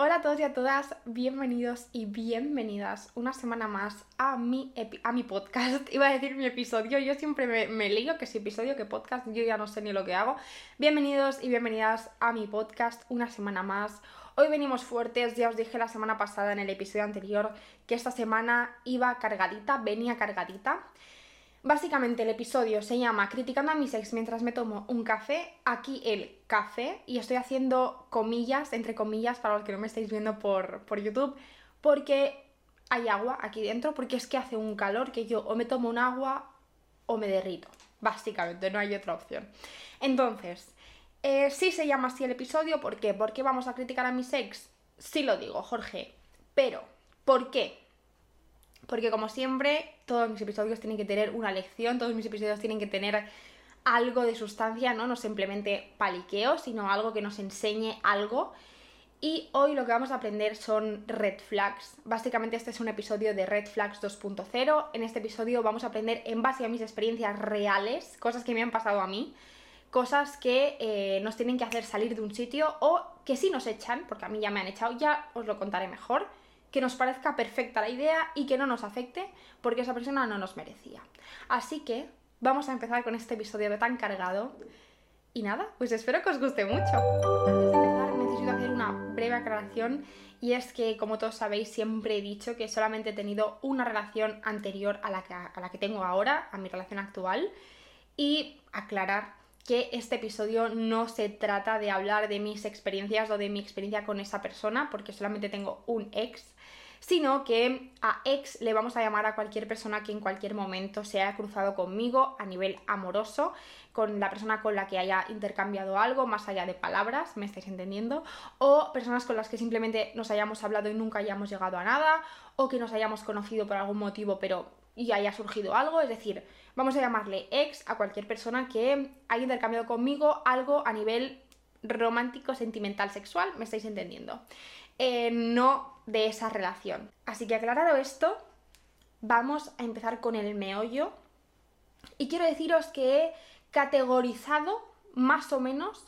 Hola a todos y a todas, bienvenidos y bienvenidas una semana más a mi, a mi podcast. Iba a decir mi episodio, yo siempre me, me lío que si episodio que podcast, yo ya no sé ni lo que hago. Bienvenidos y bienvenidas a mi podcast una semana más. Hoy venimos fuertes, ya os dije la semana pasada en el episodio anterior que esta semana iba cargadita, venía cargadita. Básicamente el episodio se llama Criticando a mis ex mientras me tomo un café. Aquí el café y estoy haciendo comillas, entre comillas, para los que no me estáis viendo por, por YouTube, porque hay agua aquí dentro, porque es que hace un calor que yo o me tomo un agua o me derrito. Básicamente, no hay otra opción. Entonces, eh, sí se llama así el episodio, ¿por qué? ¿Por qué vamos a criticar a mis ex? Sí lo digo, Jorge. Pero, ¿por qué? Porque como siempre, todos mis episodios tienen que tener una lección, todos mis episodios tienen que tener algo de sustancia, ¿no? No simplemente paliqueo, sino algo que nos enseñe algo. Y hoy lo que vamos a aprender son red flags. Básicamente este es un episodio de Red Flags 2.0. En este episodio vamos a aprender en base a mis experiencias reales, cosas que me han pasado a mí, cosas que eh, nos tienen que hacer salir de un sitio o que sí nos echan, porque a mí ya me han echado, ya os lo contaré mejor que nos parezca perfecta la idea y que no nos afecte porque esa persona no nos merecía. Así que vamos a empezar con este episodio tan cargado. Y nada, pues espero que os guste mucho. Antes de empezar necesito hacer una breve aclaración y es que como todos sabéis siempre he dicho que solamente he tenido una relación anterior a la que, a la que tengo ahora, a mi relación actual y aclarar que este episodio no se trata de hablar de mis experiencias o de mi experiencia con esa persona, porque solamente tengo un ex, sino que a ex le vamos a llamar a cualquier persona que en cualquier momento se haya cruzado conmigo a nivel amoroso, con la persona con la que haya intercambiado algo, más allá de palabras, me estáis entendiendo, o personas con las que simplemente nos hayamos hablado y nunca hayamos llegado a nada, o que nos hayamos conocido por algún motivo pero y haya surgido algo, es decir, vamos a llamarle ex a cualquier persona que haya intercambiado conmigo algo a nivel romántico, sentimental, sexual, me estáis entendiendo. Eh, no de esa relación. Así que aclarado esto, vamos a empezar con el meollo. Y quiero deciros que he categorizado más o menos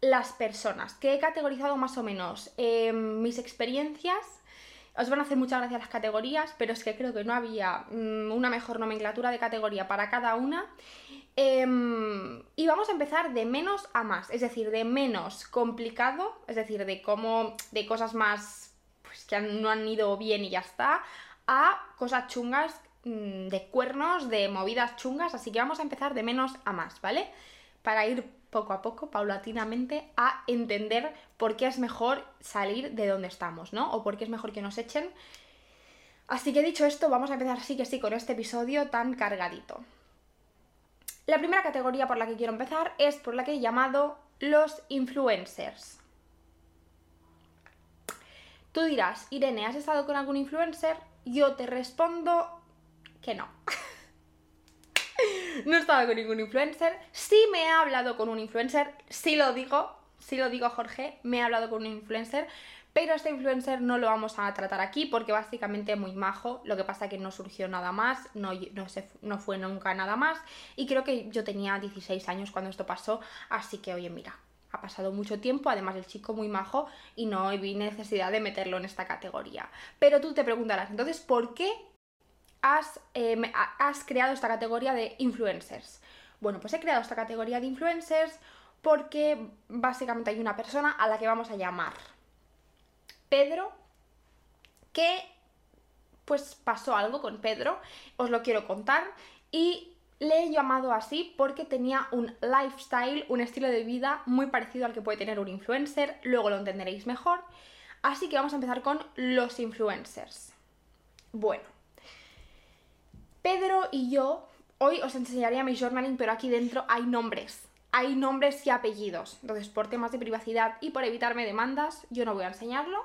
las personas, que he categorizado más o menos eh, mis experiencias os van a hacer muchas gracias las categorías, pero es que creo que no había mm, una mejor nomenclatura de categoría para cada una. Em, y vamos a empezar de menos a más, es decir, de menos complicado, es decir, de cómo, de cosas más pues, que no han ido bien y ya está, a cosas chungas mm, de cuernos, de movidas chungas, así que vamos a empezar de menos a más, ¿vale? Para ir poco a poco, paulatinamente, a entender por qué es mejor salir de donde estamos, ¿no? O por qué es mejor que nos echen. Así que dicho esto, vamos a empezar sí que sí con este episodio tan cargadito. La primera categoría por la que quiero empezar es por la que he llamado los influencers. Tú dirás, Irene, ¿has estado con algún influencer? Yo te respondo que no. no he estado con ningún influencer. Sí me he hablado con un influencer, sí lo digo, sí lo digo Jorge, me he hablado con un influencer, pero este influencer no lo vamos a tratar aquí porque básicamente es muy majo, lo que pasa que no surgió nada más, no, no, se, no fue nunca nada más y creo que yo tenía 16 años cuando esto pasó, así que oye mira, ha pasado mucho tiempo, además el chico muy majo y no vi necesidad de meterlo en esta categoría. Pero tú te preguntarás, entonces, ¿por qué eh, has, creado esta categoría de influencers? Bueno, pues he creado esta categoría de influencers porque básicamente hay una persona a la que vamos a llamar Pedro, que pues pasó algo con Pedro, os lo quiero contar y le he llamado así porque tenía un lifestyle, un estilo de vida muy parecido al que puede tener un influencer, luego lo entenderéis mejor. Así que vamos a empezar con los influencers. Bueno, Pedro y yo, hoy os enseñaría mi journaling, pero aquí dentro hay nombres. Hay nombres y apellidos. Entonces, por temas de privacidad y por evitarme demandas, yo no voy a enseñarlo.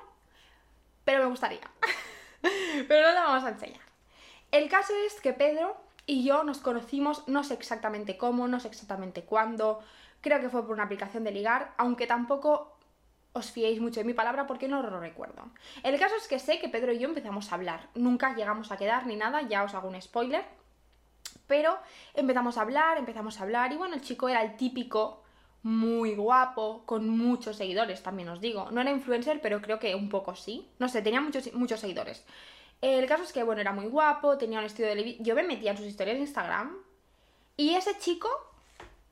Pero me gustaría. pero no lo vamos a enseñar. El caso es que Pedro y yo nos conocimos, no sé exactamente cómo, no sé exactamente cuándo. Creo que fue por una aplicación de ligar, aunque tampoco os fiéis mucho de mi palabra porque no lo recuerdo. El caso es que sé que Pedro y yo empezamos a hablar. Nunca llegamos a quedar ni nada, ya os hago un spoiler. Pero empezamos a hablar, empezamos a hablar y bueno, el chico era el típico muy guapo, con muchos seguidores, también os digo. No era influencer, pero creo que un poco sí. No sé, tenía muchos, muchos seguidores. El caso es que, bueno, era muy guapo, tenía un estilo de... Yo me metía en sus historias de Instagram y ese chico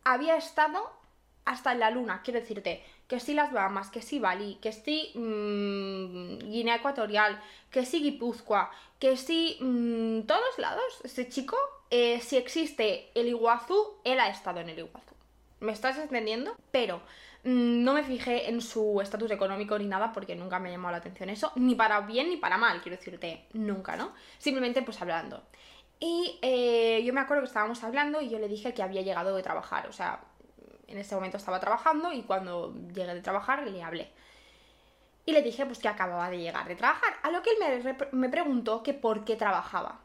había estado hasta en la luna, quiero decirte, que sí las Bahamas, que sí Bali, que sí mmm, Guinea Ecuatorial, que sí Guipúzcoa, que sí mmm, todos lados. Ese chico, eh, si existe el Iguazú, él ha estado en el Iguazú. ¿Me estás entendiendo? Pero mmm, no me fijé en su estatus económico ni nada porque nunca me ha llamado la atención eso, ni para bien ni para mal, quiero decirte, nunca, ¿no? Simplemente pues hablando. Y eh, yo me acuerdo que estábamos hablando y yo le dije que había llegado de trabajar, o sea, en ese momento estaba trabajando y cuando llegué de trabajar le hablé. Y le dije pues que acababa de llegar de trabajar, a lo que él me, me preguntó que por qué trabajaba.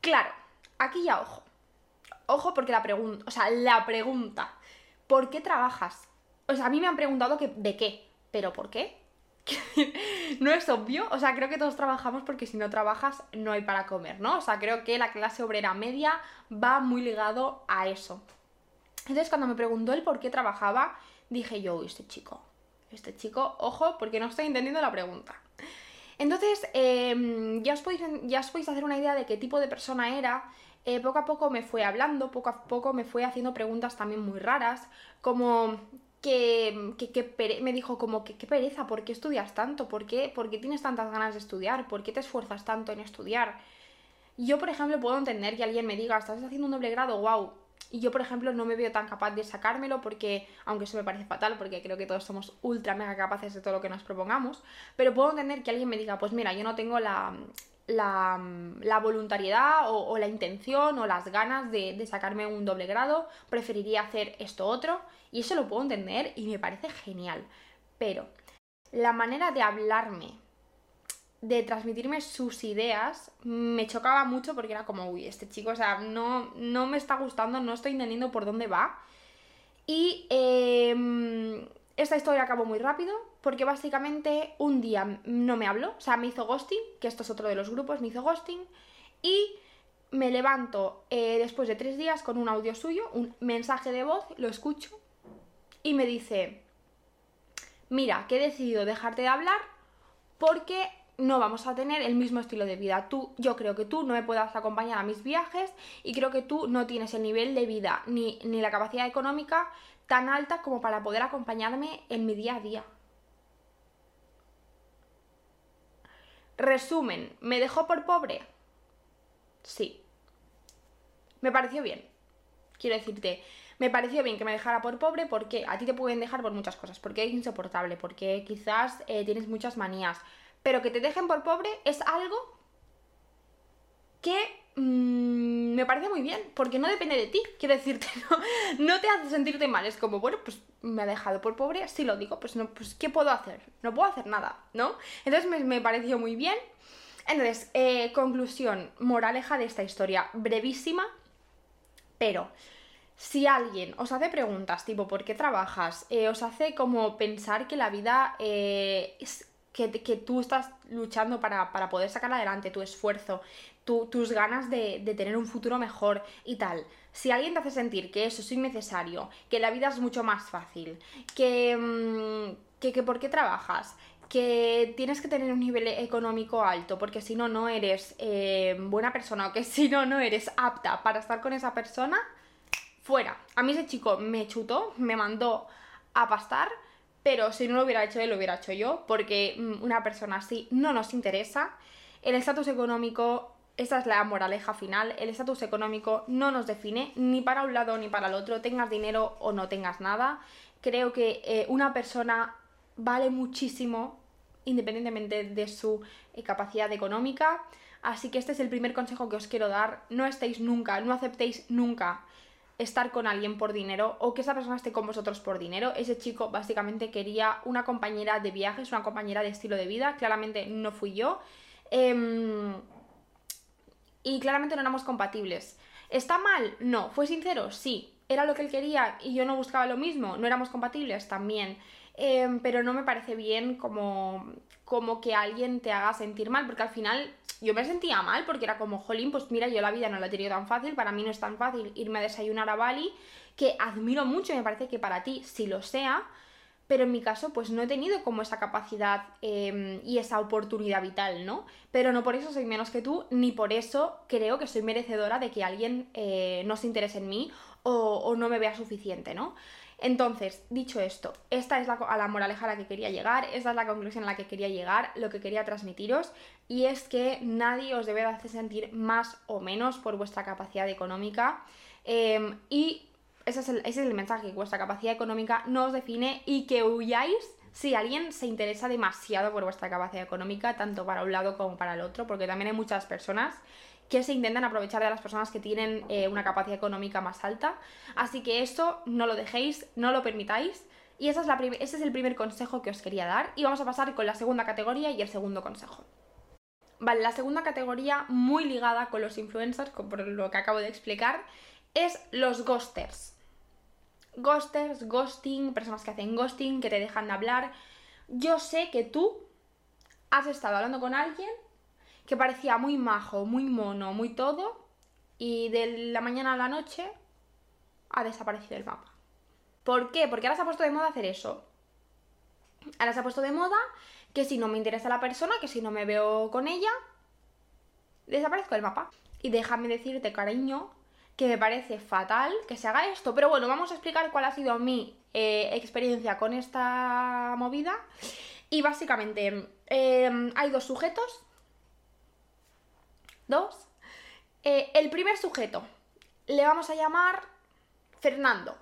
Claro, aquí ya ojo. Ojo porque la pregunta, o sea, la pregunta, ¿por qué trabajas? O sea, a mí me han preguntado que de qué, pero ¿por qué? no es obvio, o sea, creo que todos trabajamos porque si no trabajas no hay para comer, ¿no? O sea, creo que la clase obrera media va muy ligado a eso. Entonces, cuando me preguntó el por qué trabajaba, dije yo, este chico, este chico, ojo, porque no estoy entendiendo la pregunta. Entonces, em, ya, os podéis, ya os podéis hacer una idea de qué tipo de persona era. Eh, poco a poco me fue hablando, poco a poco me fue haciendo preguntas también muy raras, como que, que, me dijo como que qué pereza, ¿por qué estudias tanto? ¿Por qué, ¿Por qué tienes tantas ganas de estudiar? ¿Por qué te esfuerzas tanto en estudiar? Yo, por ejemplo, puedo entender que alguien me diga, estás haciendo un doble grado, wow, y yo, por ejemplo, no me veo tan capaz de sacármelo porque, aunque eso me parece fatal, porque creo que todos somos ultra mega capaces de todo lo que nos propongamos, pero puedo entender que alguien me diga, pues mira, yo no tengo la, la, voluntariedad o, la intención o las ganas de sacarme un doble grado, preferiría hacer esto otro, y eso lo puedo entender y me parece genial. Pero la manera de hablarme de transmitirme sus ideas me chocaba mucho porque era como, uy, este chico, o sea, no, no me está gustando, no estoy entendiendo por dónde va. Y em, esta historia acabó muy rápido porque básicamente un día no me habló, o sea, me hizo ghosting, que esto es otro de los grupos, me hizo ghosting, y me levanto eh, después de tres días con un audio suyo, un mensaje de voz, lo escucho, y me dice, mira, que he decidido dejarte de hablar porque no vamos a tener el mismo estilo de vida. Tú, yo creo que tú no me puedas acompañar a mis viajes y creo que tú no tienes el nivel de vida ni, ni la capacidad económica tan alta como para poder acompañarme en mi día a día. Resumen, ¿me dejó por pobre? Sí. Me pareció bien. Quiero decirte, me pareció bien que me dejara por pobre porque a ti te pueden dejar por muchas cosas, porque es insoportable, porque quizás eh, tienes muchas manías, pero que te dejen por pobre es algo que mm, me parece muy bien, porque no depende de ti, quiero decirte, no, no te hace sentirte mal, es como, bueno, pues me ha dejado por pobre, si lo digo, pues no, pues ¿qué puedo hacer? No puedo hacer nada, ¿no? Entonces me, pareció muy bien. Entonces, eh, conclusión, moraleja de esta historia, brevísima, pero si alguien os hace preguntas tipo ¿por qué trabajas? Eh, os hace como pensar que la vida eh, es que, tú estás luchando para, poder sacar adelante tu esfuerzo, tus ganas de, tener un futuro mejor y tal. Si alguien te hace sentir que eso es innecesario, que la vida es mucho más fácil, que, mm, que, por qué trabajas, que tienes que tener un nivel económico alto, porque si no, no eres eh, buena persona o que si no, no eres apta para estar con esa persona, fuera. A mí ese chico me chutó, me mandó a pastar pero si no lo hubiera hecho él, lo hubiera hecho yo, porque mm, una persona así no nos interesa. El estatus económico, esa es la moraleja final, el estatus económico no nos define ni para un lado ni para el otro, tengas dinero o no tengas nada. Creo que eh, una persona vale muchísimo independientemente de su eh, capacidad económica. Así que este es el primer consejo que os quiero dar. No estéis nunca, no aceptéis nunca estar con alguien por dinero o que esa persona esté con vosotros por dinero. Ese chico básicamente quería una compañera de viajes, una compañera de estilo de vida. Claramente no fui yo. Em, y claramente no éramos compatibles. ¿Está mal? No. ¿Fue sincero? Sí. ¿Era lo que él quería y yo no buscaba lo mismo? ¿No éramos compatibles? También. Em, pero no me parece bien como, como que alguien te haga sentir mal, porque al final yo me sentía mal, porque era como, jolín, pues mira, yo la vida no la he tenido tan fácil, para mí no es tan fácil irme a desayunar a Bali que admiro mucho y me parece que para ti sí lo sea, pero en mi caso pues no he tenido como esa capacidad em, y esa oportunidad vital, ¿no? Pero no por eso soy menos que tú, ni por eso creo que soy merecedora de que alguien eh, no se interese en mí o, no me vea suficiente, ¿no? Entonces, dicho esto, esta es la, a la moraleja a la que quería llegar, esta es la conclusión a la que quería llegar, lo que quería transmitiros, y es que nadie os debe hacer sentir más o menos por vuestra capacidad económica. Em, y ese es, el, mensaje, que vuestra capacidad económica no os define y que huyáis si alguien se interesa demasiado por vuestra capacidad económica, tanto para un lado como para el otro, porque también hay muchas personas que se intentan aprovechar de las personas que tienen eh, una capacidad económica más alta. Así que esto no lo dejéis, no lo permitáis. Y es la ese es el primer consejo que os quería dar. Y vamos a pasar con la segunda categoría y el segundo consejo. Vale, la segunda categoría, muy ligada con los influencers, por lo que acabo de explicar, es los ghosters. Ghosters, ghosting, personas que hacen ghosting, que te dejan de hablar. Yo sé que tú has estado hablando con alguien que parecía muy majo, muy mono, muy todo, y de la mañana a la noche ha desaparecido el mapa. ¿Por qué? Porque ahora se ha puesto de moda hacer eso. Ahora se ha puesto de moda que si no me interesa la persona, que si no me veo con ella, desaparezco del mapa. Y déjame decirte, cariño, que me parece fatal que se haga esto. Pero bueno, vamos a explicar cuál ha sido mi eh, experiencia con esta movida. Y básicamente eh, hay dos sujetos Dos. Eh, el primer sujeto le vamos a llamar Fernando.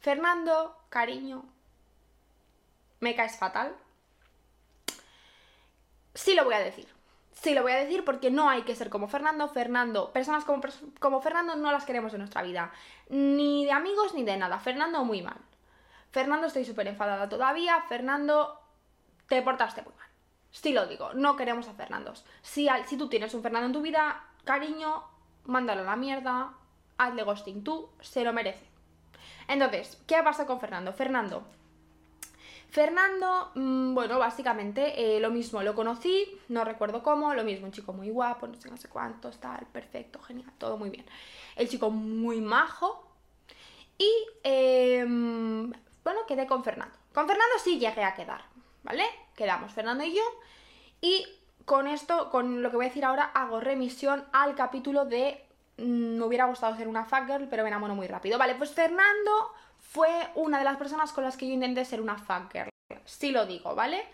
Fernando, cariño, me caes fatal. Sí lo voy a decir. Sí lo voy a decir porque no hay que ser como Fernando. Fernando, personas como, como Fernando no las queremos en nuestra vida. Ni de amigos ni de nada. Fernando muy mal. Fernando estoy súper enfadada todavía. Fernando, te portaste muy mal. Sí lo digo, no queremos a Fernandos. Si, si tú tienes un Fernando en tu vida, cariño, mándalo a la mierda, hazle ghosting tú, se lo merece. Entonces, ¿qué ha pasado con Fernando? Fernando. Fernando, mm, bueno, básicamente eh, lo mismo, lo conocí, no recuerdo cómo, lo mismo, un chico muy guapo, no sé, no sé cuántos, tal, perfecto, genial, todo muy bien. El chico muy majo. Y, em, bueno, quedé con Fernando. Con Fernando sí llegué a quedar, ¿vale? Quedamos Fernando y yo. Y con esto, con lo que voy a decir ahora, hago remisión al capítulo de mm, me hubiera gustado ser una fuck pero me enamoro muy rápido. Vale, pues Fernando fue una de las personas con las que yo intenté ser una fuck girl. Sí lo digo, ¿vale?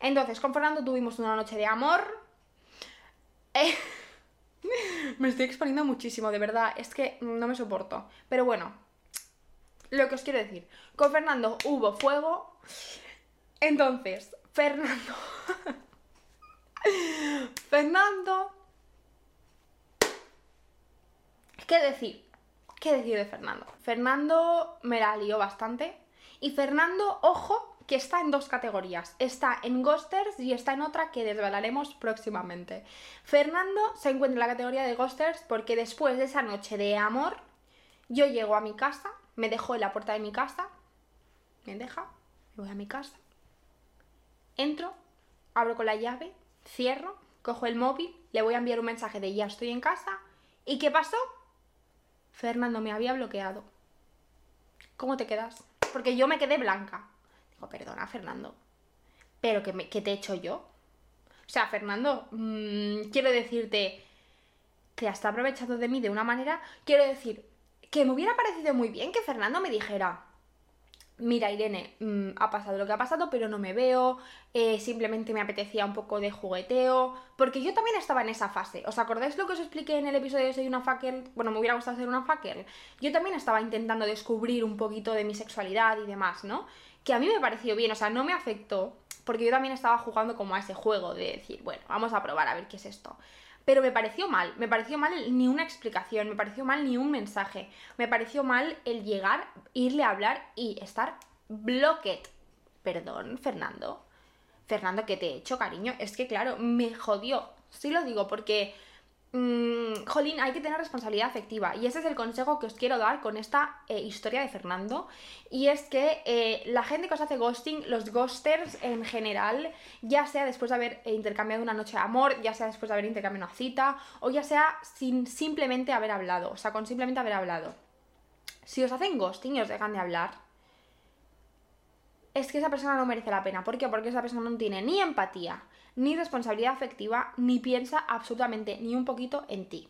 Entonces, con Fernando tuvimos una noche de amor. Eh, me estoy exponiendo muchísimo, de verdad. Es que no me soporto. Pero bueno, lo que os quiero decir. Con Fernando hubo fuego. Entonces, Fernando. Fernando. ¿Qué decir? ¿Qué decir de Fernando? Fernando me la lió bastante. Y Fernando, ojo, que está en dos categorías. Está en Ghosters y está en otra que desvelaremos próximamente. Fernando se encuentra en la categoría de Ghosters porque después de esa noche de amor, yo llego a mi casa, me dejo en la puerta de mi casa, me deja, me voy a mi casa, entro, abro con la llave, cierro, cojo el móvil, le voy a enviar un mensaje de ya estoy en casa. ¿Y qué pasó? Fernando me había bloqueado. ¿Cómo te quedas? Porque yo me quedé blanca. Digo, perdona, Fernando. ¿Pero qué, te he hecho yo? O sea, Fernando, mm, quiero decirte, te has aprovechado de mí de una manera. Quiero decir, que me hubiera parecido muy bien que Fernando me dijera, mira Irene, mm, ha pasado lo que ha pasado, pero no me veo, eh, simplemente me apetecía un poco de jugueteo, porque yo también estaba en esa fase. ¿Os acordáis lo que os expliqué en el episodio de Soy una fucker? Bueno, me hubiera gustado ser una fucker. Yo también estaba intentando descubrir un poquito de mi sexualidad y demás, ¿no? Que a mí me pareció bien, o sea, no me afectó, porque yo también estaba jugando como a ese juego de decir, bueno, vamos a probar a ver qué es esto. Pero me pareció mal, me pareció mal ni una explicación, me pareció mal ni un mensaje, me pareció mal el llegar, irle a hablar y estar bloqueed. Perdón, Fernando. Fernando, ¿qué te he hecho, cariño? Es que, claro, me jodió. Sí lo digo porque Mm, jolín, hay que tener responsabilidad afectiva. Y ese es el consejo que os quiero dar con esta eh, historia de Fernando. Y es que eh, la gente que os hace ghosting, los ghosters en general, ya sea después de haber intercambiado una noche de amor, ya sea después de haber intercambiado una cita, o ya sea sin simplemente haber hablado, o sea, con simplemente haber hablado. si os hacen ghosting y os dejan de hablar, es que esa persona no merece la pena. ¿Por qué? Porque esa persona no tiene ni empatía, ni responsabilidad afectiva, ni piensa absolutamente ni un poquito en ti.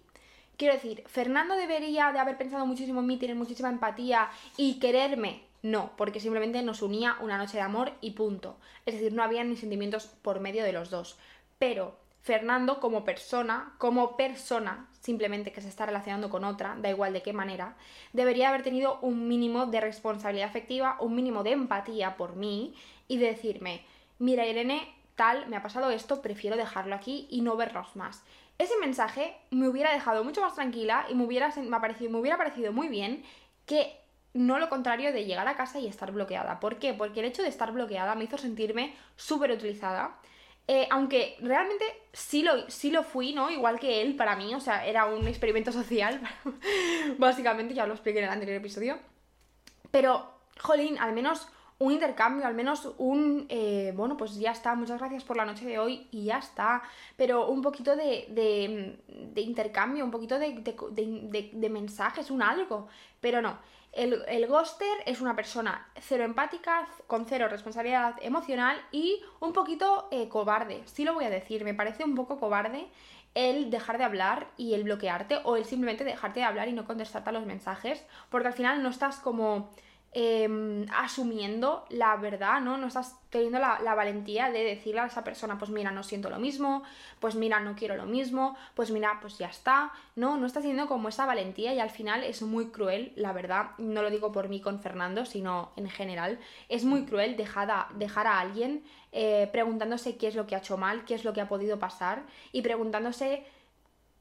Quiero decir, Fernando debería de haber pensado muchísimo en mí, tener muchísima empatía y quererme. No, porque simplemente nos unía una noche de amor y punto. Es decir, no había ni sentimientos por medio de los dos. Pero Fernando como persona, como persona, simplemente que se está relacionando con otra, da igual de qué manera, debería haber tenido un mínimo de responsabilidad afectiva, un mínimo de empatía por mí y de decirme, mira Irene, tal, me ha pasado esto, prefiero dejarlo aquí y no verlos más. Ese mensaje me hubiera dejado mucho más tranquila y me hubiera, me, parecido, me hubiera parecido muy bien que no lo contrario de llegar a casa y estar bloqueada. ¿Por qué? Porque el hecho de estar bloqueada me hizo sentirme súper utilizada. Eh, aunque realmente sí lo, sí lo fui, ¿no? Igual que él para mí, o sea, era un experimento social, básicamente, ya lo expliqué en el anterior episodio. Pero, jolín, al menos un intercambio, al menos un, eh, bueno, pues ya está, muchas gracias por la noche de hoy y ya está, pero un poquito de, de, intercambio, un poquito de, de, mensajes, un algo, pero no. El, el ghoster es una persona cero empática, con cero responsabilidad emocional y un poquito eh, cobarde. Sí lo voy a decir, me parece un poco cobarde el dejar de hablar y el bloquearte o el simplemente dejarte de hablar y no contestarte a los mensajes, porque al final no estás como Em, asumiendo la verdad, ¿no? No estás teniendo la, valentía de decirle a esa persona, pues mira, no siento lo mismo, pues mira, no quiero lo mismo, pues mira, pues ya está, ¿no? No estás teniendo como esa valentía y al final es muy cruel, la verdad, no lo digo por mí con Fernando, sino en general, es muy cruel dejar a, dejar a alguien eh, preguntándose qué es lo que ha hecho mal, qué es lo que ha podido pasar y preguntándose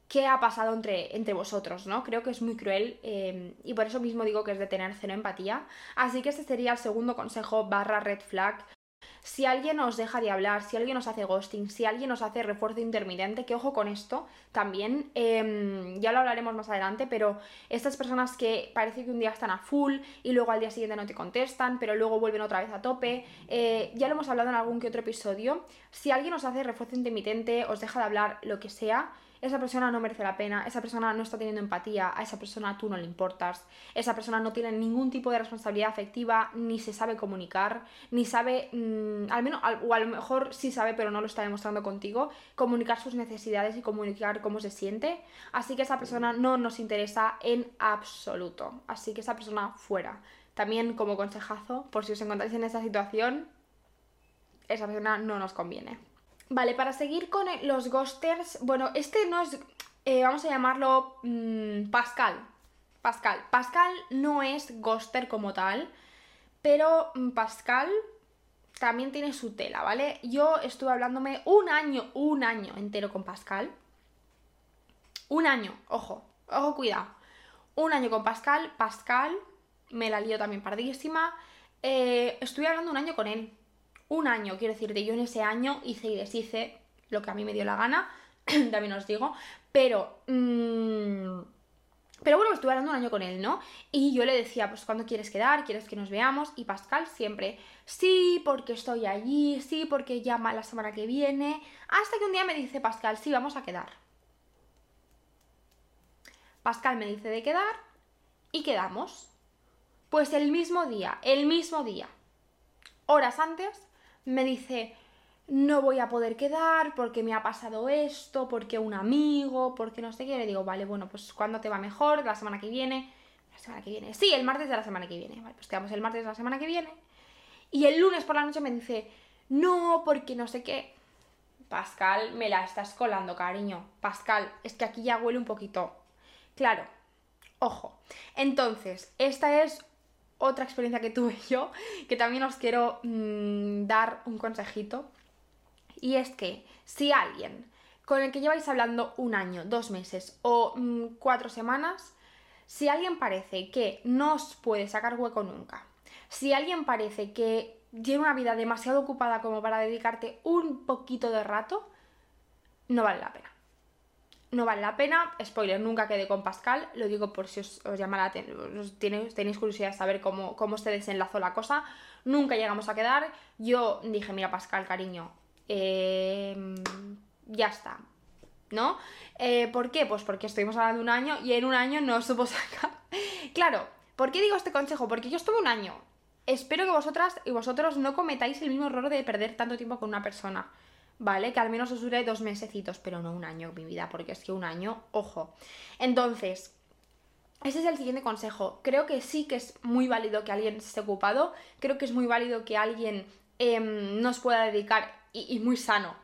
qué ha pasado entre, entre vosotros, ¿no? Creo que es muy cruel eh, y por eso mismo digo que es de tener cero empatía. Así que este sería el segundo consejo barra red flag. Si alguien os deja de hablar, si alguien os hace ghosting, si alguien os hace refuerzo intermitente, que ojo con esto también, em, ya lo hablaremos más adelante, pero estas personas que parece que un día están a full y luego al día siguiente no te contestan, pero luego vuelven otra vez a tope, eh, ya lo hemos hablado en algún que otro episodio, si alguien os hace refuerzo intermitente, os deja de hablar, lo que sea, esa persona no merece la pena, esa persona no está teniendo empatía, a esa persona tú no le importas, esa persona no tiene ningún tipo de responsabilidad afectiva, ni se sabe comunicar, ni sabe, mm, al menos, o a lo mejor sí sabe, pero no lo está demostrando contigo, comunicar sus necesidades y comunicar cómo se siente. Así que esa persona no nos interesa en absoluto. Así que esa persona fuera. También como consejazo, por si os encontráis en esa situación, esa persona no nos conviene. Vale, para seguir con los ghosters, bueno, este no es, eh, vamos a llamarlo mm, Pascal. Pascal. Pascal no es ghoster como tal, pero mm, Pascal también tiene su tela, ¿vale? Yo estuve hablándome un año, un año entero con Pascal. Un año, ojo, ojo, cuidado. Un año con Pascal, Pascal, me la lío también pardísima. Eh, estuve hablando un año con él un año, quiero decirte, yo en ese año hice y deshice lo que a mí me dio la gana, también os digo, pero... Mmm, pero bueno, estuve hablando un año con él, ¿no? Y yo le decía, pues ¿cuándo quieres quedar? ¿Quieres que nos veamos? Y Pascal siempre, sí, porque estoy allí, sí, porque llama la semana que viene. Hasta que un día me dice Pascal, sí, vamos a quedar. Pascal me dice de quedar y quedamos. Pues el mismo día, el mismo día, horas antes, me dice, no voy a poder quedar porque me ha pasado esto, porque un amigo, porque no sé qué. Le digo, vale, bueno, pues ¿cuándo te va mejor? ¿La semana que viene? La semana que viene. Sí, el martes de la semana que viene. Vale, pues quedamos el martes de la semana que viene. Y el lunes por la noche me dice, no, porque no sé qué. Pascal, me la estás colando, cariño. Pascal, es que aquí ya huele un poquito. Claro, ojo. Entonces, esta es otra experiencia que tuve yo, que también os quiero mm, dar un consejito. Y es que si alguien con el que lleváis hablando un año, dos meses o mm, cuatro semanas, si alguien parece que no os puede sacar hueco nunca, si alguien parece que tiene una vida demasiado ocupada como para dedicarte un poquito de rato, no vale la pena no vale la pena. Spoiler, nunca quedé con Pascal, lo digo por si os, llama la atención, tenéis, tenéis, curiosidad de saber cómo, cómo se desenlazó la cosa. Nunca llegamos a quedar. Yo dije, mira, Pascal, cariño, em, ya está. ¿No? Eh, ¿Por qué? Pues porque estuvimos hablando un año y en un año no supo sacar. claro, ¿Por qué digo este consejo? Porque yo estuve un año. Espero que vosotras y vosotros no cometáis el mismo error de perder tanto tiempo con una persona. ¿Vale? Que al menos os dure dos mesecitos, pero no un año, mi vida, porque es que un año, ojo. Entonces, ese es el siguiente consejo. Creo que sí que es muy válido que alguien esté ocupado. Creo que es muy válido que alguien em, nos pueda dedicar, y, muy sano,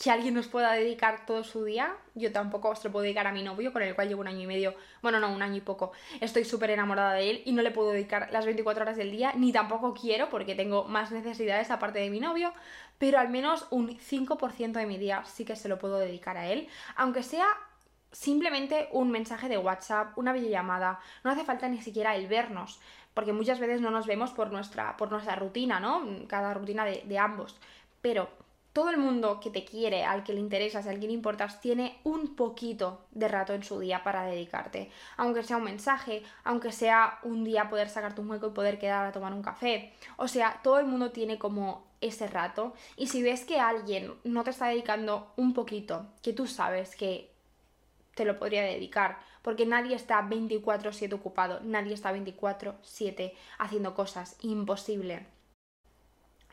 que alguien nos pueda dedicar todo su día. Yo tampoco se lo puedo dedicar a mi novio, con el cual llevo un año y medio, bueno, no, un año y poco. Estoy súper enamorada de él y no le puedo dedicar las 24 horas del día, ni tampoco quiero, porque tengo más necesidades aparte de mi novio, pero al menos un 5% de mi día sí que se lo puedo dedicar a él, aunque sea simplemente un mensaje de WhatsApp, una videollamada, no hace falta ni siquiera el vernos, porque muchas veces no nos vemos por nuestra, por nuestra rutina, ¿no? Cada rutina de, de ambos. Pero todo el mundo que te quiere, al que le interesas, al que le importas, tiene un poquito de rato en su día para dedicarte. Aunque sea un mensaje, aunque sea un día poder sacarte un hueco y poder quedar a tomar un café. O sea, todo el mundo tiene como ese rato. Y si ves que alguien no te está dedicando un poquito, que tú sabes que te lo podría dedicar, porque nadie está 24/7 ocupado, nadie está 24/7 haciendo cosas, imposible.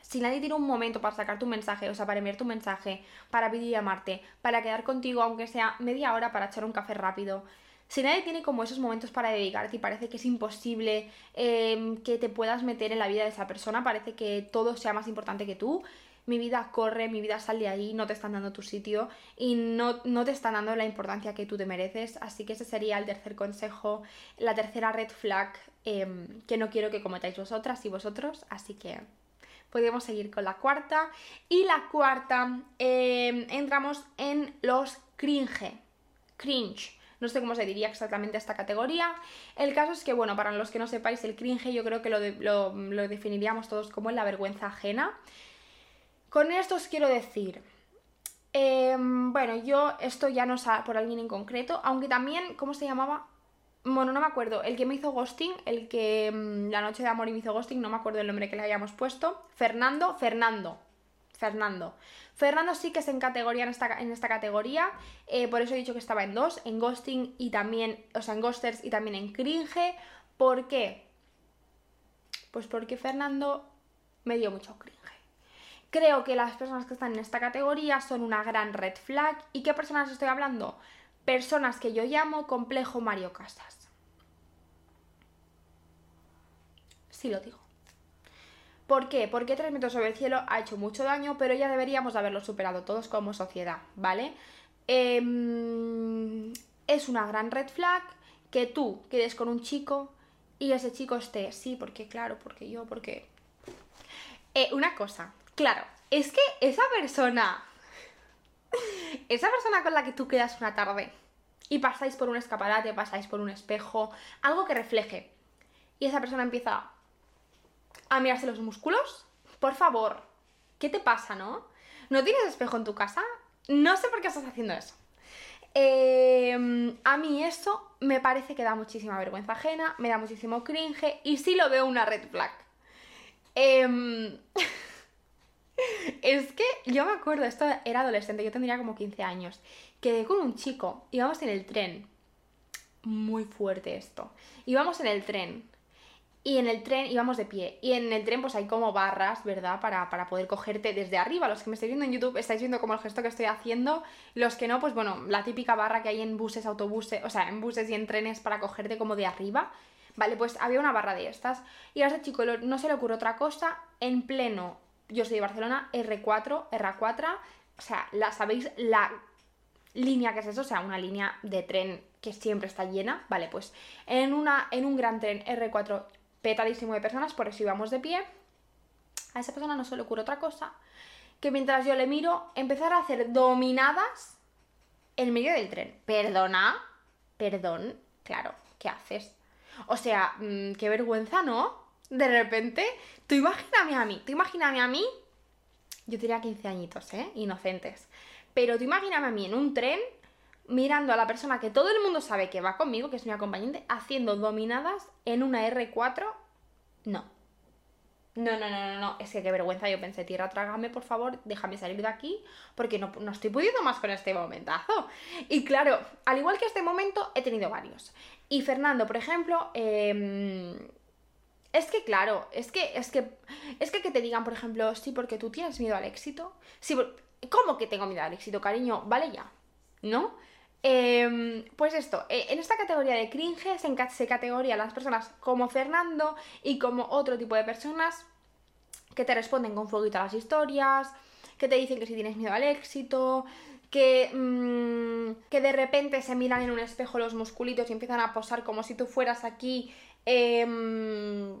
Si nadie tiene un momento para sacar tu mensaje, o sea, para enviar tu mensaje, para videollamarte, para quedar contigo, aunque sea media hora para echar un café rápido, si nadie tiene como esos momentos para dedicarte y parece que es imposible em, que te puedas meter en la vida de esa persona, parece que todo sea más importante que tú, mi vida corre, mi vida sale de ahí, no te están dando tu sitio y no, no te están dando la importancia que tú te mereces. Así que ese sería el tercer consejo, la tercera red flag em, que no quiero que cometáis vosotras y vosotros. Así que podemos seguir con la cuarta. Y la cuarta, em, entramos en los cringe. Cringe. No sé cómo se diría exactamente esta categoría. El caso es que, bueno, para los que no sepáis, el cringe yo creo que lo, lo, definiríamos todos como la vergüenza ajena. Con esto os quiero decir, em, bueno, yo esto ya no es por alguien en concreto, aunque también, ¿cómo se llamaba? Bueno, no me acuerdo, el que me hizo ghosting, el que mm, la noche de amor y me hizo ghosting, no me acuerdo el nombre que le hayamos puesto. Fernando, Fernando, Fernando. Fernando sí que es en categoría en esta, en esta categoría, eh, por eso he dicho que estaba en dos, en ghosting y también, o sea, en ghosters y también en cringe. ¿Por qué? Pues porque Fernando me dio mucho cringe. Creo que las personas que están en esta categoría son una gran red flag. ¿Y qué personas estoy hablando? Personas que yo llamo complejo Mario Casas. Sí lo digo. ¿Por qué? Porque Tres metros sobre el cielo ha hecho mucho daño, pero ya deberíamos haberlo superado todos como sociedad, ¿vale? Em, es una gran red flag que tú quedes con un chico y ese chico esté, sí, porque claro, porque yo, porque... Eh, una cosa, Claro, es que esa persona, esa persona con la que tú quedas una tarde y pasáis por un escaparate, pasáis por un espejo, algo que refleje, y esa persona empieza a mirarse los músculos, por favor, ¿qué te pasa, no? ¿No tienes espejo en tu casa? No sé por qué estás haciendo eso. Em, a mí eso me parece que da muchísima vergüenza ajena, me da muchísimo cringe y sí lo veo una red flag. Eh... es que yo me acuerdo, esto era adolescente, yo tendría como 15 años. Quedé con un chico, íbamos en el tren. Muy fuerte esto. Íbamos en el tren. Y en el tren íbamos de pie. Y en el tren pues hay como barras, ¿verdad? Para, para poder cogerte desde arriba. Los que me estáis viendo en YouTube estáis viendo como el gesto que estoy haciendo. Los que no, pues bueno, la típica barra que hay en buses, autobuses, o sea, en buses y en trenes para cogerte como de arriba. Vale, pues había una barra de estas. Y a ese chico no se le ocurre otra cosa en pleno yo soy de Barcelona, R4, R4, o sea, la, ¿sabéis la línea que es eso? O sea, una línea de tren que siempre está llena, vale, pues en, una, en un gran tren R4 petadísimo de personas, por eso íbamos de pie, a esa persona no se le ocurre otra cosa que mientras yo le miro, empezar a hacer dominadas en medio del tren. Perdona, perdón, claro, ¿qué haces? O sea, mm, qué vergüenza, ¿no? De repente, tú imagíname a mí, tú imagíname a mí, yo tenía 15 añitos, ¿eh? Inocentes. Pero tú imagíname a mí en un tren mirando a la persona que todo el mundo sabe que va conmigo, que es mi acompañante, haciendo dominadas en una R4. No. No, no, no, no, no, es que qué vergüenza. Yo pensé, tierra, trágame, por favor, déjame salir de aquí, porque no, no estoy pudiendo más con este momentazo. Y claro, al igual que este momento, he tenido varios. Y Fernando, por ejemplo, eh, es que claro, es que, es que, es que que te digan, por ejemplo, sí, porque tú tienes miedo al éxito. Sí, ¿cómo que tengo miedo al éxito, cariño? Vale ya, ¿no? Em, pues esto, eh, en esta categoría de cringe se, se categoría las personas como Fernando y como otro tipo de personas que te responden con fueguito a las historias, que te dicen que si tienes miedo al éxito, que, mm, que de repente se miran en un espejo los musculitos y empiezan a posar como si tú fueras aquí em,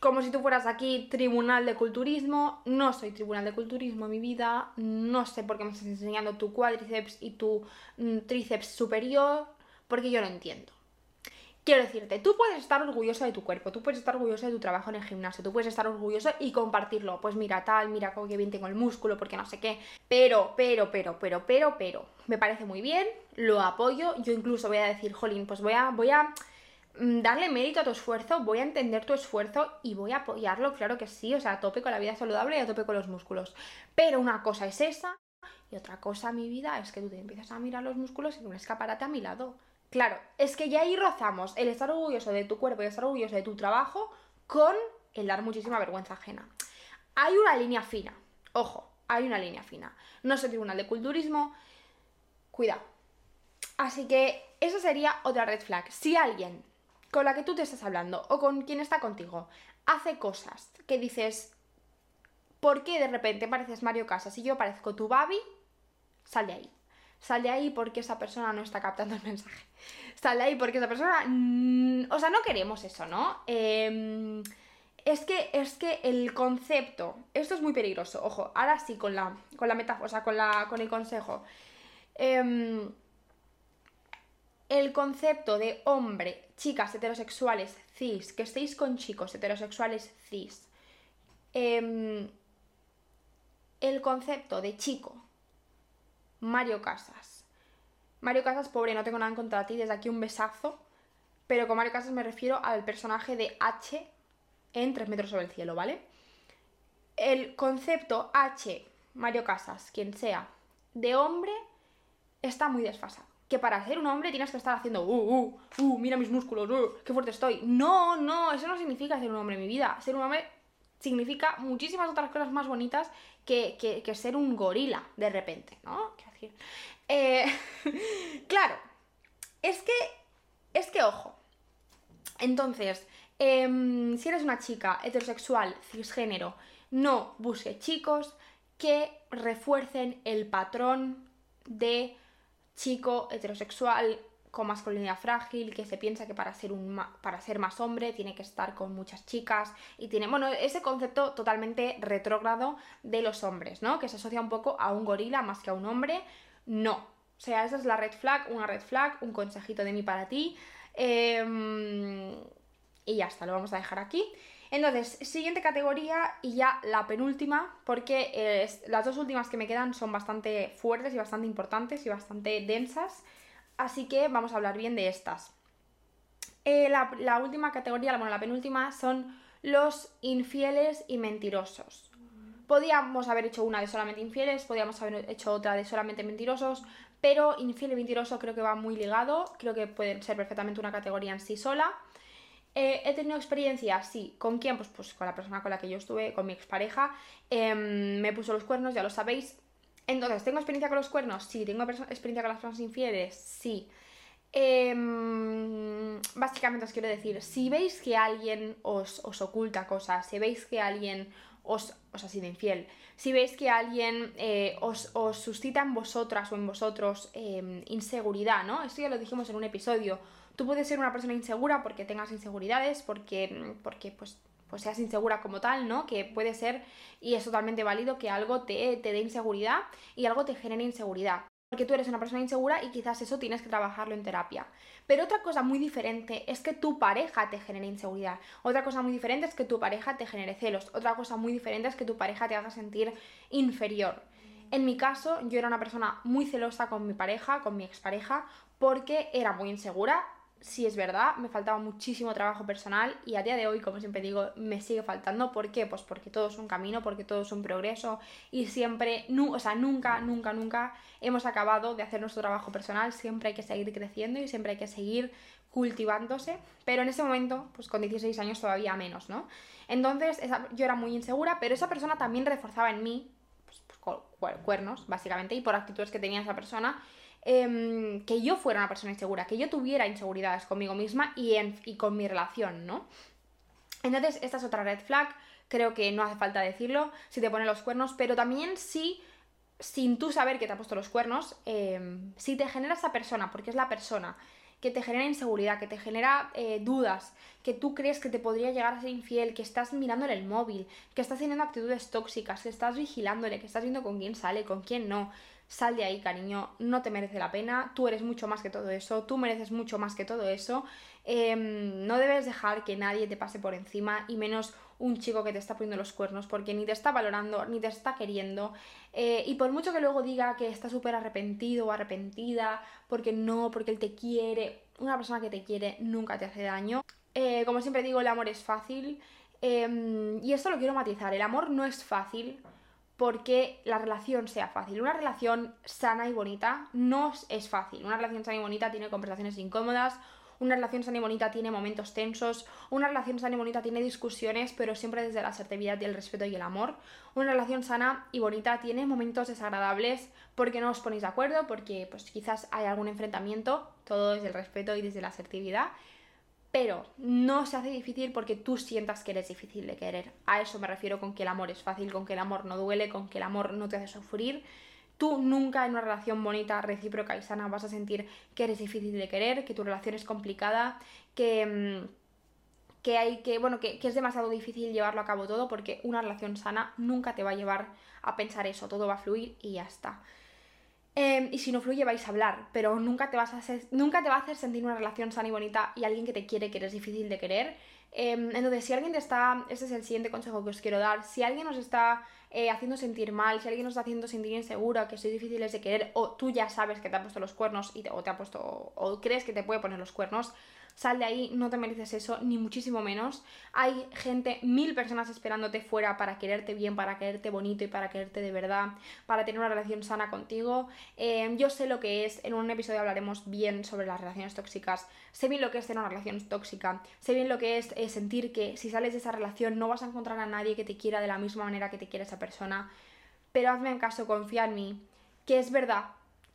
como si tú fueras aquí tribunal de culturismo. No soy tribunal de culturismo en mi vida. No sé por qué me estás enseñando tu cuádriceps y tu mm, tríceps superior, porque yo no entiendo. Quiero decirte, tú puedes estar orgulloso de tu cuerpo, tú puedes estar orgulloso de tu trabajo en el gimnasio, tú puedes estar orgulloso y compartirlo. Pues mira tal, mira cómo que bien tengo el músculo, porque no sé qué. Pero, pero, pero, pero, pero, pero, me parece muy bien, lo apoyo. Yo incluso voy a decir, jolín, pues voy a, voy a Mm, darle mérito a tu esfuerzo, voy a entender tu esfuerzo y voy a apoyarlo, claro que sí, o sea, a tope con la vida saludable y a tope con los músculos. Pero una cosa es esa y otra cosa, mi vida, es que tú te empiezas a mirar los músculos en un escaparate a mi lado. Claro, es que ya ahí rozamos el estar orgulloso de tu cuerpo y estar orgulloso de tu trabajo con el dar muchísima vergüenza ajena. Hay una línea fina, ojo, hay una línea fina. No soy tribunal de culturismo, cuidado. Así que esa sería otra red flag. Si alguien con la que tú te estás hablando o con quien está contigo hace cosas que dices, ¿por qué de repente pareces Mario Casas y yo parezco tu Babi? Sal de ahí. Sal de ahí porque esa persona no está captando el mensaje. Sal de ahí porque esa persona... Mm, o sea, no queremos eso, ¿no? Em, es que, es que el concepto, esto es muy peligroso, ojo, ahora sí con la, con la metáfora, o sea, con, la, con el consejo. Em, el concepto de hombre, chicas heterosexuales cis, que estéis con chicos heterosexuales cis, em, el concepto de chico, Mario Casas. Mario Casas, pobre, no tengo nada en contra ti, desde aquí un besazo, pero con Mario Casas me refiero al personaje de H en 3 metros sobre el cielo, ¿vale? El concepto H, Mario Casas, quien sea, de hombre, está muy desfasado que para ser un hombre tienes que estar haciendo, uh, uh, uh, mira mis músculos, uh, qué fuerte estoy. No, no, eso no significa ser un hombre en mi vida. Ser un hombre significa muchísimas otras cosas más bonitas que, ser un gorila de repente, ¿no? Decir. Eh, claro, es que, es que, ojo. Entonces, em, si eres una chica heterosexual, cisgénero, no busque chicos que refuercen el patrón de chico heterosexual con masculinidad frágil, que se piensa que para ser, un para ser más hombre tiene que estar con muchas chicas y tiene, bueno, ese concepto totalmente retrógrado de los hombres, ¿no? Que se asocia un poco a un gorila más que a un hombre. No. O sea, esa es la red flag, una red flag, un consejito de mí para ti. Em, y ya está, lo vamos a dejar aquí. Entonces, siguiente categoría y ya la penúltima, porque las dos últimas que me quedan son bastante fuertes y bastante importantes y bastante densas, así que vamos a hablar bien de estas. Eh, la, última categoría, bueno, la penúltima, son los infieles y mentirosos. Podíamos haber hecho una de solamente infieles, podíamos haber hecho otra de solamente mentirosos, pero infiel y mentiroso creo que va muy ligado, creo que pueden ser perfectamente una categoría en sí sola. Eh, he tenido experiencia, sí. ¿Con quién? Pues, pues con la persona con la que yo estuve, con mi expareja. Em, me puso los cuernos, ya lo sabéis. Entonces, ¿tengo experiencia con los cuernos? Sí. ¿Tengo experiencia con las personas infieles? Sí. Em, básicamente os quiero decir, si veis que alguien os, oculta cosas, si veis que alguien os, os ha sido infiel, si veis que alguien eh, os, os, suscita en vosotras o en vosotros em, inseguridad, ¿no? Esto ya lo dijimos en un episodio Tú puedes ser una persona insegura porque tengas inseguridades, porque, porque pues, pues seas insegura como tal, ¿no? Que puede ser, y es totalmente válido, que algo te, te dé inseguridad y algo te genere inseguridad porque tú eres una persona insegura y quizás eso tienes que trabajarlo en terapia. Pero otra cosa muy diferente es que tu pareja te genere inseguridad. Otra cosa muy diferente es que tu pareja te genere celos. Otra cosa muy diferente es que tu pareja te haga sentir inferior. En mi caso, yo era una persona muy celosa con mi pareja, con mi expareja, porque era muy insegura sí es verdad, me faltaba muchísimo trabajo personal y a día de hoy, como siempre digo, me sigue faltando. ¿Por qué? Pues porque todo es un camino, porque todo es un progreso y siempre, o sea, nunca, nunca, nunca hemos acabado de hacer nuestro trabajo personal, siempre hay que seguir creciendo y siempre hay que seguir cultivándose, pero en ese momento, pues con 16 años todavía menos, ¿no? Entonces yo era muy insegura, pero esa persona también reforzaba en mí, pues, pues cuernos, básicamente, y por actitudes que tenía esa persona, Em, que yo fuera una persona insegura, que yo tuviera inseguridades conmigo misma y, y con mi relación, ¿no? Entonces, esta es otra red flag, creo que no hace falta decirlo, si te pone los cuernos, pero también si, sin tú saber que te ha puesto los cuernos, em, si te genera esa persona, porque es la persona que te genera inseguridad, que te genera eh, dudas, que tú crees que te podría llegar a ser infiel, que estás mirándole el móvil, que estás teniendo actitudes tóxicas, que estás vigilándole, que estás viendo con quién sale, con quién no, sal de ahí, cariño, no te merece la pena, tú eres mucho más que todo eso, tú mereces mucho más que todo eso, em, no debes dejar que nadie te pase por encima y menos un chico que te está poniendo los cuernos porque ni te está valorando, ni te está queriendo. Eh, y por mucho que luego diga que está súper arrepentido o arrepentida porque no, porque él te quiere, una persona que te quiere nunca te hace daño. Eh, como siempre digo, el amor es fácil. Em, y esto lo quiero matizar, el amor no es fácil porque la relación sea fácil. Una relación sana y bonita no es fácil. Una relación sana y bonita tiene conversaciones incómodas, una relación sana y bonita tiene momentos tensos, una relación sana y bonita tiene discusiones, pero siempre desde la asertividad y el respeto y el amor. Una relación sana y bonita tiene momentos desagradables porque no os ponéis de acuerdo, porque pues quizás hay algún enfrentamiento, todo desde el respeto y desde la asertividad, pero no se hace difícil porque tú sientas que eres difícil de querer. A eso me refiero con que el amor es fácil, con que el amor no duele, con que el amor no te hace sufrir. Tú nunca en una relación bonita, recíproca y sana vas a sentir que eres difícil de querer, que tu relación es complicada, que, mm, que hay que, bueno, que, que es demasiado difícil llevarlo a cabo todo porque una relación sana nunca te va a llevar a pensar eso, todo va a fluir y ya está. Em, y si no fluye vais a hablar, pero nunca te, vas a hacer, nunca te va a hacer sentir una relación sana y bonita y alguien que te quiere, que eres difícil de querer. Em, entonces, si alguien te está, este es el siguiente consejo que os quiero dar, si alguien os está eh, haciendo sentir mal, si alguien os está haciendo sentir insegura, que sois difíciles de querer, o tú ya sabes que te ha puesto los cuernos y o te ha puesto, o crees que te puede poner los cuernos, sal de ahí, no te mereces eso, ni muchísimo menos. Hay gente, mil personas esperándote fuera para quererte bien, para quererte bonito y para quererte de verdad, para tener una relación sana contigo. Em, yo sé lo que es, en un episodio hablaremos bien sobre las relaciones tóxicas, sé bien lo que es tener una relación tóxica, sé bien lo que es eh, sentir que si sales de esa relación no vas a encontrar a nadie que te quiera de la misma manera que te quiere esa persona, pero hazme caso, confía en mí, que es verdad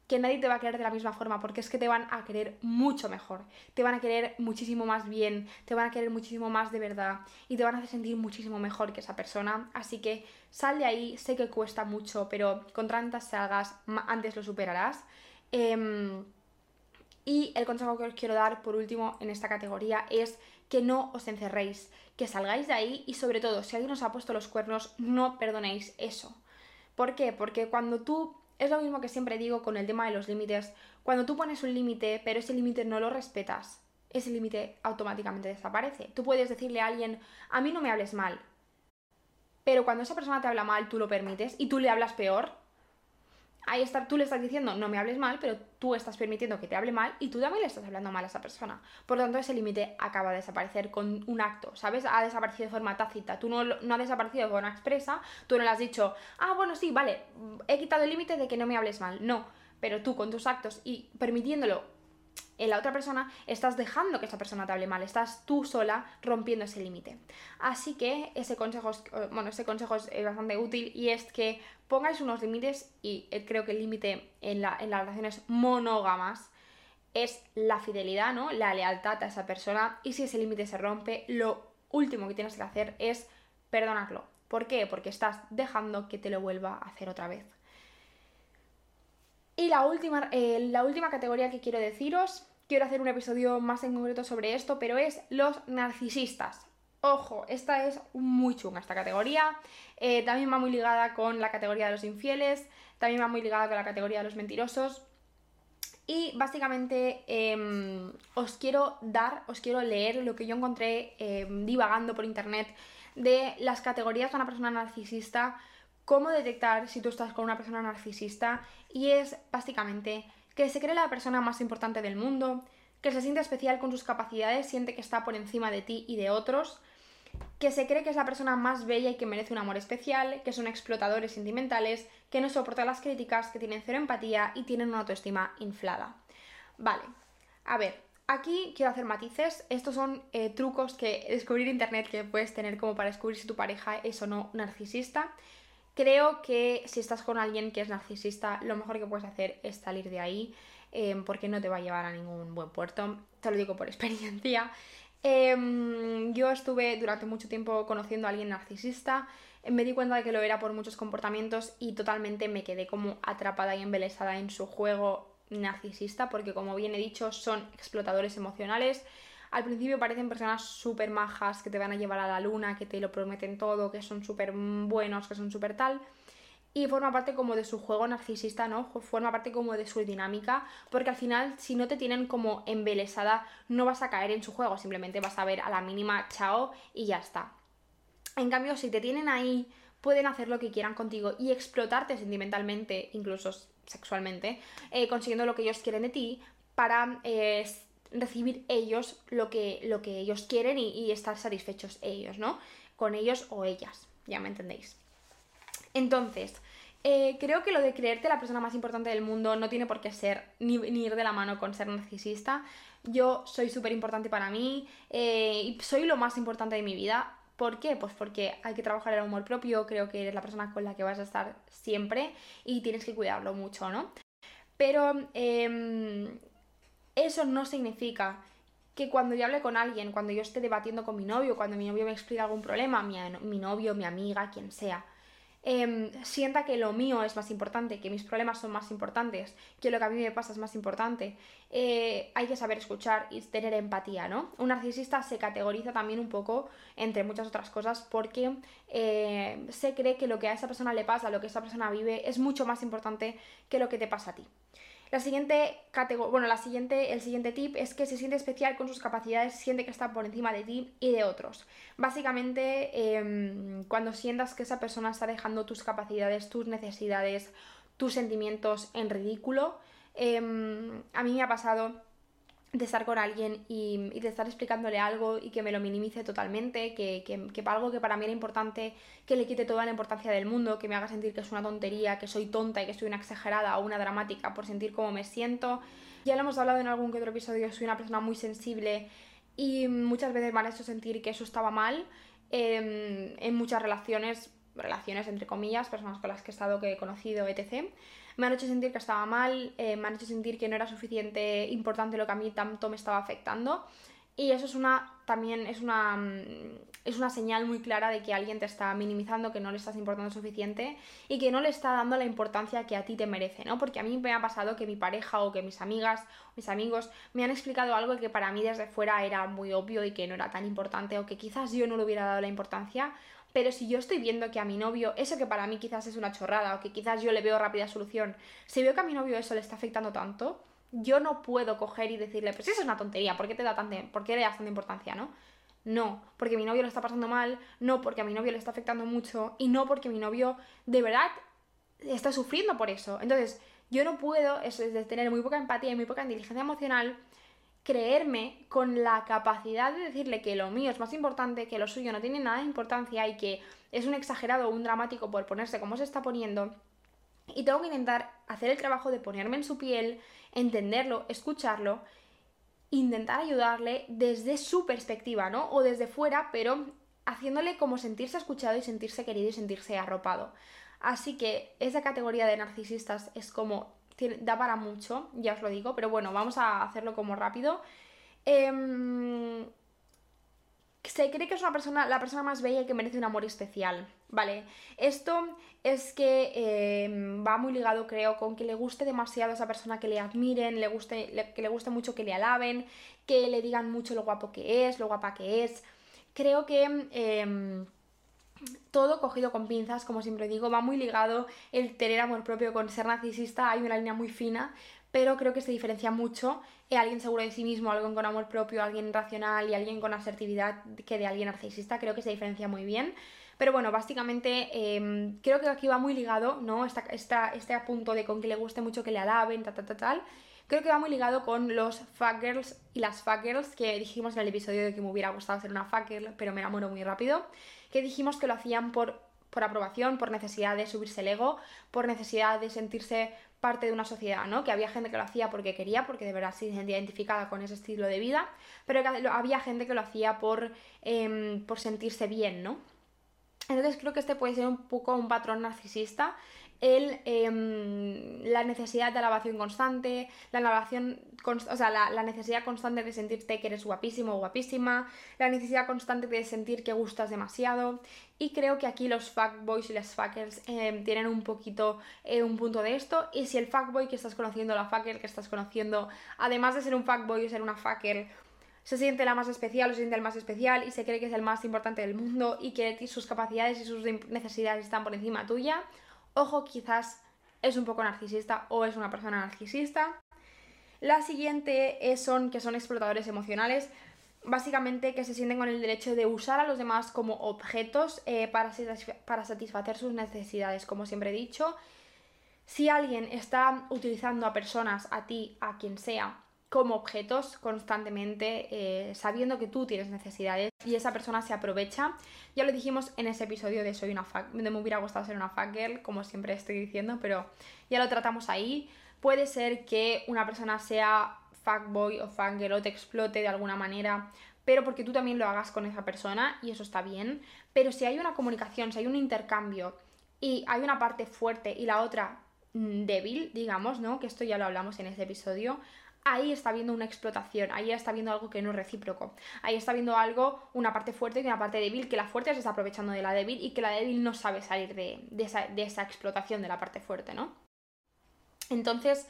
que nadie te va a querer de la misma forma, porque es que te van a querer mucho mejor, te van a querer muchísimo más bien, te van a querer muchísimo más de verdad y te van a hacer sentir muchísimo mejor que esa persona. Así que sal de ahí, sé que cuesta mucho, pero con tantas salgas antes lo superarás. Em, y el consejo que os quiero dar por último en esta categoría es que no os encerréis, que salgáis de ahí y sobre todo si alguien os ha puesto los cuernos, no perdonéis eso. ¿Por qué? Porque cuando tú es lo mismo que siempre digo con el tema de los límites. Cuando tú pones un límite, pero ese límite no lo respetas, ese límite automáticamente desaparece. Tú puedes decirle a alguien, a mí no me hables mal. Pero cuando esa persona te habla mal, tú lo permites y tú le hablas peor, ahí está, tú le estás diciendo no me hables mal, pero tú estás permitiendo que te hable mal y tú también le estás hablando mal a esa persona. Por lo tanto, ese límite acaba de desaparecer con un acto, ¿sabes? Ha desaparecido de forma tácita. Tú no, no ha desaparecido de forma expresa, tú no le has dicho, ah, bueno, sí, vale, he quitado el límite de que no me hables mal. No, pero tú con tus actos y permitiéndolo en la otra persona, estás dejando que esa persona te hable mal, estás tú sola rompiendo ese límite. Así que ese consejo, es, eh, bueno, ese consejo es bastante útil y es que pongáis unos límites y eh, creo que el límite en, la, en las relaciones monógamas es la fidelidad, ¿no? La lealtad a esa persona y si ese límite se rompe, lo último que tienes que hacer es perdonarlo. ¿Por qué? Porque estás dejando que te lo vuelva a hacer otra vez. Y la última, eh, la última categoría que quiero deciros, quiero hacer un episodio más en concreto sobre esto, pero es los narcisistas. Ojo, esta es muy chunga esta categoría. Eh, también va muy ligada con la categoría de los infieles, también va muy ligada con la categoría de los mentirosos. Y básicamente em, os quiero dar, os quiero leer lo que yo encontré em, divagando por internet de las categorías de una persona narcisista cómo detectar si tú estás con una persona narcisista y es básicamente que se cree la persona más importante del mundo, que se siente especial con sus capacidades, siente que está por encima de ti y de otros, que se cree que es la persona más bella y que merece un amor especial, que son explotadores sentimentales, que no soportan las críticas, que tienen cero empatía y tienen una autoestima inflada. Vale, a ver, aquí quiero hacer matices. Estos son eh, trucos que descubrir internet que puedes tener como para descubrir si tu pareja es o no narcisista. Creo que si estás con alguien que es narcisista, lo mejor que puedes hacer es salir de ahí, eh, porque no te va a llevar a ningún buen puerto. Te lo digo por experiencia. Em, yo estuve durante mucho tiempo conociendo a alguien narcisista, me di cuenta de que lo era por muchos comportamientos y totalmente me quedé como atrapada y embelesada en su juego narcisista, porque como bien he dicho, son explotadores emocionales. Al principio parecen personas súper majas que te van a llevar a la luna, que te lo prometen todo, que son súper buenos, que son súper tal y forma parte como de su juego narcisista, ¿no? Forma parte como de su dinámica, porque al final si no te tienen como embelesada no vas a caer en su juego, simplemente vas a ver a la mínima chao y ya está. En cambio, si te tienen ahí, pueden hacer lo que quieran contigo y explotarte sentimentalmente, incluso sexualmente, eh, consiguiendo lo que ellos quieren de ti para eh, recibir ellos lo que, lo que ellos quieren y, estar satisfechos ellos, ¿no? Con ellos o ellas, ya me entendéis. Entonces, eh, creo que lo de creerte la persona más importante del mundo no tiene por qué ser ni, ir de la mano con ser narcisista. Yo soy súper importante para mí eh, y soy lo más importante de mi vida. ¿Por qué? Pues porque hay que trabajar el amor propio, creo que eres la persona con la que vas a estar siempre y tienes que cuidarlo mucho, ¿no? Pero em, eso no significa que cuando yo hable con alguien, cuando yo esté debatiendo con mi novio, cuando mi novio me explica algún problema, mi novio, mi amiga, quien sea, Em, sienta que lo mío es más importante, que mis problemas son más importantes, que lo que a mí me pasa es más importante. Eh, hay que saber escuchar y tener empatía, ¿no? Un narcisista se categoriza también un poco, entre muchas otras cosas, porque eh, se cree que lo que a esa persona le pasa, lo que esa persona vive, es mucho más importante que lo que te pasa a ti. La siguiente categoría, bueno, la siguiente, el siguiente tip es que se siente especial con sus capacidades, siente que está por encima de ti y de otros. Básicamente, em, cuando sientas que esa persona está dejando tus capacidades, tus necesidades, tus sentimientos en ridículo, em, a mí me ha pasado de estar con alguien y, de estar explicándole algo y que me lo minimice totalmente, que, que, algo que para mí era importante, que le quite toda la importancia del mundo, que me haga sentir que es una tontería, que soy tonta y que soy una exagerada o una dramática por sentir cómo me siento. Ya lo hemos hablado en algún que otro episodio, soy una persona muy sensible y muchas veces me han hecho sentir que eso estaba mal em, en muchas relaciones, relaciones entre comillas, personas con las que he estado, que he conocido, etc me han hecho sentir que estaba mal, eh, me han hecho sentir que no era suficiente importante lo que a mí tanto me estaba afectando. Y eso es una, también es una, mm, es una señal muy clara de que alguien te está minimizando, que no le estás importando suficiente y que no le está dando la importancia que a ti te merece, ¿no? Porque a mí me ha pasado que mi pareja o que mis amigas, mis amigos me han explicado algo que para mí desde fuera era muy obvio y que no era tan importante o que quizás yo no le hubiera dado la importancia pero si yo estoy viendo que a mi novio, eso que para mí quizás es una chorrada o que quizás yo le veo rápida solución, si veo que a mi novio eso le está afectando tanto, yo no puedo coger y decirle, pues eso es una tontería, ¿por qué te da tanta, por qué le das tanta importancia, no? No, porque mi novio lo está pasando mal, no porque a mi novio le está afectando mucho y no porque mi novio de verdad está sufriendo por eso. Entonces, yo no puedo, eso es de tener muy poca empatía y muy poca inteligencia emocional, creerme con la capacidad de decirle que lo mío es más importante, que lo suyo no tiene nada de importancia y que es un exagerado o un dramático por ponerse como se está poniendo. Y tengo que intentar hacer el trabajo de ponerme en su piel, entenderlo, escucharlo, intentar ayudarle desde su perspectiva, ¿no? O desde fuera, pero haciéndole como sentirse escuchado y sentirse querido y sentirse arropado. Así que esa categoría de narcisistas es como da para mucho, ya os lo digo, pero bueno, vamos a hacerlo como rápido. Em, se cree que es una persona, la persona más bella y que merece un amor especial, ¿vale? Esto es que em, va muy ligado, creo, con que le guste demasiado a esa persona que le admiren, le guste, que le guste mucho que le alaben, que le digan mucho lo guapo que es, lo guapa que es. Creo que... Em, todo cogido con pinzas, como siempre digo, va muy ligado el tener amor propio con ser narcisista, hay una línea muy fina, pero creo que se diferencia mucho alguien seguro de sí mismo, alguien con amor propio, alguien racional y alguien con asertividad que de alguien narcisista, creo que se diferencia muy bien. Pero bueno, básicamente em, creo que aquí va muy ligado, ¿no? Esta, este punto de con que le guste mucho que le alaben, tal, tal, tal, tal. creo que va muy ligado con los fuckgirls y las fuckgirls que dijimos en el episodio de que me hubiera gustado ser una fuckgirl, pero me enamoro muy rápido, que dijimos que lo hacían por, por aprobación, por necesidad de subirse el ego, por necesidad de sentirse parte de una sociedad, ¿no? Que había gente que lo hacía porque quería, porque de verdad se sentía identificada con ese estilo de vida, pero que había gente que lo hacía por, em, por sentirse bien, ¿no? Entonces creo que este puede ser un poco un patrón narcisista el, em, la necesidad de alabación constante, la alabación, o sea, la, necesidad constante de sentirte que eres guapísimo o guapísima, la necesidad constante de sentir que gustas demasiado. Y creo que aquí los fuckboys y las fuckers em, tienen un poquito eh, un punto de esto. Y si el fuckboy que estás conociendo, la fucker que estás conociendo, además de ser un fuckboy o ser una fucker, se siente la más especial o se siente el más especial y se cree que es el más importante del mundo y que sus capacidades y sus necesidades están por encima tuya, Ojo, quizás es un poco narcisista o es una persona narcisista. La siguiente son que son explotadores emocionales, básicamente que se sienten con el derecho de usar a los demás como objetos eh, para, para satisfacer sus necesidades, como siempre he dicho. Si alguien está utilizando a personas, a ti, a quien sea, como objetos constantemente, eh, sabiendo que tú tienes necesidades y esa persona se aprovecha. Ya lo dijimos en ese episodio de Soy una fuck, me hubiera gustado ser una fuck girl, como siempre estoy diciendo, pero ya lo tratamos ahí. Puede ser que una persona sea fuckboy o fuckgirl o te explote de alguna manera, pero porque tú también lo hagas con esa persona y eso está bien. Pero si hay una comunicación, si hay un intercambio y hay una parte fuerte y la otra mm, débil, digamos, ¿no? Que esto ya lo hablamos en ese episodio, ahí está viendo una explotación, ahí está viendo algo que no es recíproco, ahí está viendo algo, una parte fuerte y una parte débil, que la fuerte se está aprovechando de la débil y que la débil no sabe salir de, esa, explotación de la parte fuerte, ¿no? Entonces,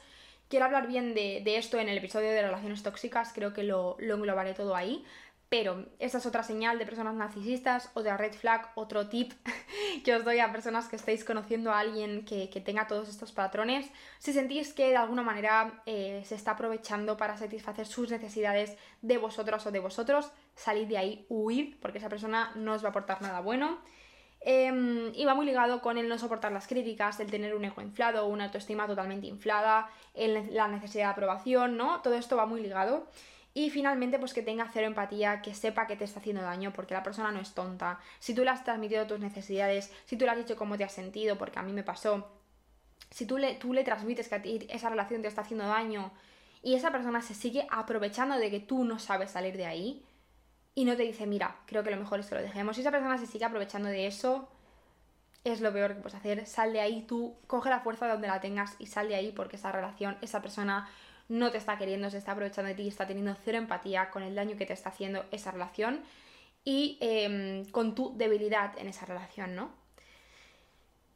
quiero hablar bien de, esto en el episodio de relaciones tóxicas, creo que lo, lo englobaré todo ahí, pero esa es otra señal de personas narcisistas, o de red flag, otro tip que os doy a personas que estéis conociendo a alguien que, tenga todos estos patrones. Si sentís que de alguna manera eh, se está aprovechando para satisfacer sus necesidades de vosotros o de vosotros, salid de ahí, huir, porque esa persona no os va a aportar nada bueno. Em, y va muy ligado con el no soportar las críticas, el tener un ego inflado, una autoestima totalmente inflada, la necesidad de aprobación, ¿no? Todo esto va muy ligado. Y finalmente, pues que tenga cero empatía, que sepa que te está haciendo daño, porque la persona no es tonta. Si tú le has transmitido tus necesidades, si tú le has dicho cómo te has sentido, porque a mí me pasó, si tú le, tú le transmites que a ti esa relación te está haciendo daño y esa persona se sigue aprovechando de que tú no sabes salir de ahí y no te dice, mira, creo que lo mejor es que lo dejemos. Si esa persona se sigue aprovechando de eso, es lo peor que puedes hacer. Sal de ahí, tú coge la fuerza donde la tengas y sal de ahí porque esa relación, esa persona no te está queriendo, se está aprovechando de ti, está teniendo cero empatía con el daño que te está haciendo esa relación y em, con tu debilidad en esa relación, ¿no?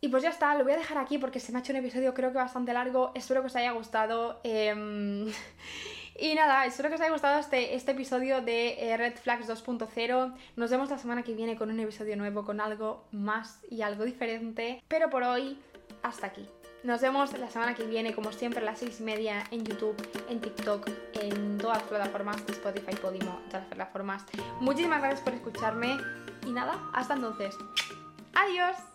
Y pues ya está, lo voy a dejar aquí porque se me ha hecho un episodio creo que bastante largo, espero que os haya gustado. Em, y nada, espero que os haya gustado este, este episodio de eh, Red Flags 2.0. Nos vemos la semana que viene con un episodio nuevo, con algo más y algo diferente. Pero por hoy, hasta aquí. Nos vemos la semana que viene, como siempre, a las 6 y media en YouTube, en TikTok, en todas las plataformas Spotify, Podimo, todas las plataformas. Muchísimas gracias por escucharme y nada, hasta entonces. Adiós.